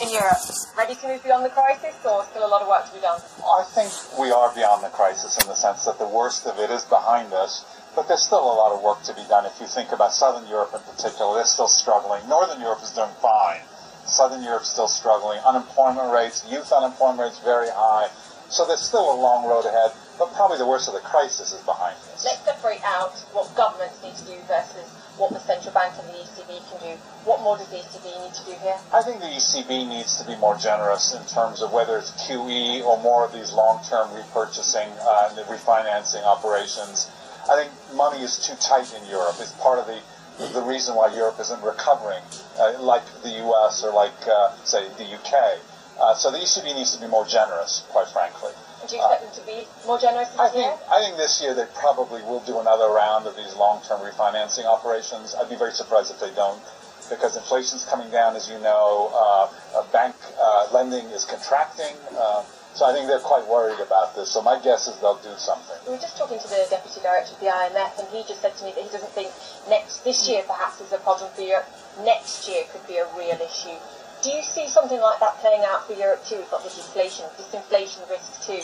in Europe? Ready to move beyond the crisis or still a lot of work to be done? I think we are beyond the crisis in the sense that the worst of it is behind us. But there's still a lot of work to be done. If you think about Southern Europe in particular, they're still struggling. Northern Europe is doing fine. Southern Europe's still struggling. Unemployment rates, youth unemployment rates very high. So there's still a long road ahead, but probably the worst of the crisis is behind us. Let's separate out what governments need to do versus what the central bank and the ECB can do. What more does the ECB need to do here? I think the ECB needs to be more generous in terms of whether it's QE or more of these long-term repurchasing uh, and refinancing operations. I think money is too tight in Europe. It's part of the the reason why Europe isn't recovering, uh, like the U.S. or like, uh, say, the U.K. Uh, so the ECB needs to be more generous, quite frankly. Do you expect them to be more generous this I think, year? I think this year they probably will do another round of these long-term refinancing operations. I'd be very surprised if they don't, because inflation's coming down, as you know. Uh, bank uh, lending is contracting. Uh, so I think they're quite worried about this. So my guess is they'll do something. We were just talking to the deputy director of the IMF, and he just said to me that he doesn't think next this year perhaps is a problem for Europe. Next year could be a real issue. Do you see something like that playing out for Europe too? We've got this inflation, disinflation risk too.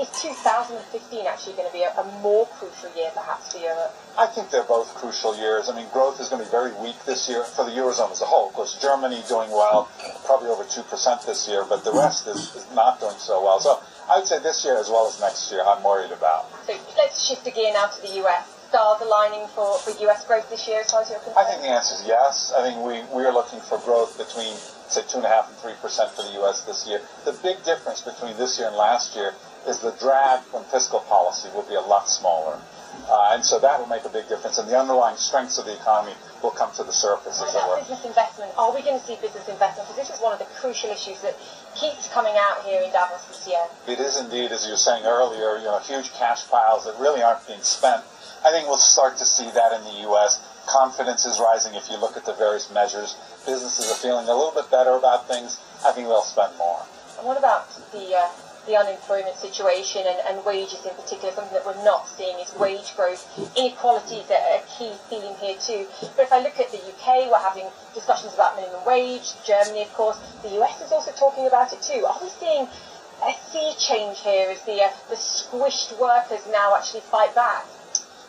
Is 2015 actually going to be a, a more crucial year perhaps for Europe? I think they're both crucial years. I mean, growth is going to be very weak this year for the Eurozone as a whole. Of course, Germany doing well, probably over 2% this year, but the rest is, is not doing so well. So I would say this year as well as next year, I'm worried about. So let's shift again now to the US. Stars aligning for, for US growth this year as far as you're concerned? I think the answer is yes. I think we, we are looking for growth between, say, 2.5 and 3% for the US this year. The big difference between this year and last year is the drag from fiscal policy will be a lot smaller. Uh, and so that will make a big difference, and the underlying strengths of the economy will come to the surface, as it about were. business investment? Are we going to see business investment? Because this is one of the crucial issues that keeps coming out here in Davos this year. It is indeed, as you were saying earlier, you know, huge cash piles that really aren't being spent. I think we'll start to see that in the U.S. Confidence is rising if you look at the various measures. Businesses are feeling a little bit better about things. I think they'll spend more. And what about the uh, the unemployment situation and, and wages in particular? Something that we're not seeing is wage growth. Inequality is a, a key theme here too. But if I look at the UK, we're having discussions about minimum wage. Germany, of course. The US is also talking about it too. Are we seeing a sea change here as the uh, the squished workers now actually fight back?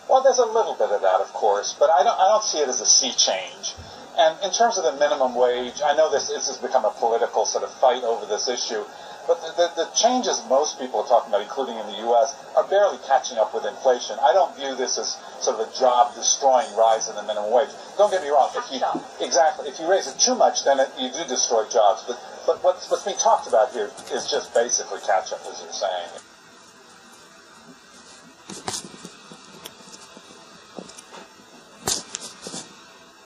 Well, there's a little bit of that, of course, but I don't, I don't see it as a sea change. And in terms of the minimum wage, I know this, this has become a political sort of fight over this issue, but the, the, the changes most people are talking about, including in the U.S., are barely catching up with inflation. I don't view this as sort of a job-destroying rise in the minimum wage. Don't get me wrong. If you, exactly. If you raise it too much, then it, you do destroy jobs. But, but what's, what's being talked about here is just basically catch-up, as you're saying.